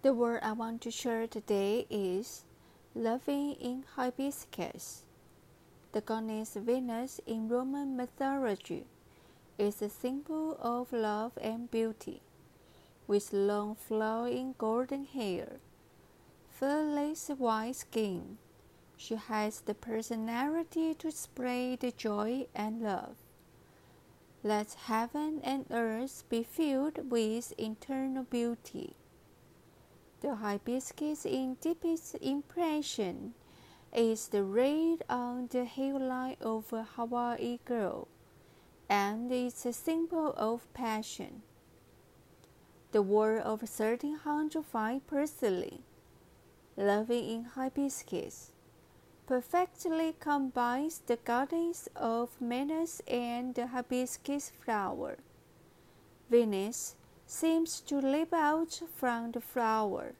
The word I want to share today is loving in hibiscus. The goddess Venus in Roman mythology is a symbol of love and beauty. With long flowing golden hair, fairless white skin, she has the personality to spread joy and love. Let heaven and earth be filled with eternal beauty. The hibiscus in deepest impression is the red on the hairline of a Hawaii girl, and it's a symbol of passion. The word of 1305 personally, loving in hibiscus, perfectly combines the goddess of Venus and the hibiscus flower. Venus seems to leap out from the flower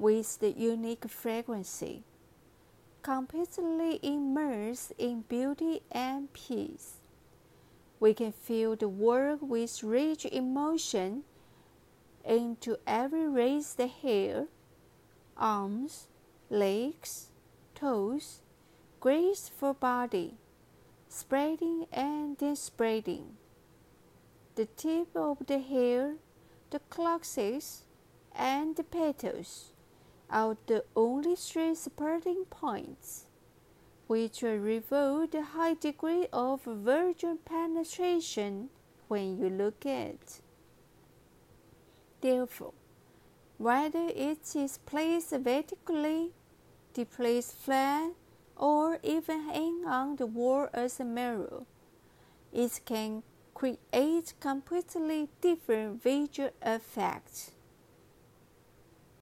with the unique fragrance, completely immersed in beauty and peace. We can feel the world with rich emotion into every raised hair, arms, legs, toes, graceful body, spreading and spreading. The tip of the hair the clocks and the petals are the only three supporting points, which reveal the high degree of virgin penetration when you look at. Therefore, whether it is placed vertically, placed flat, or even hang on the wall as a mirror, it can create completely different visual effects.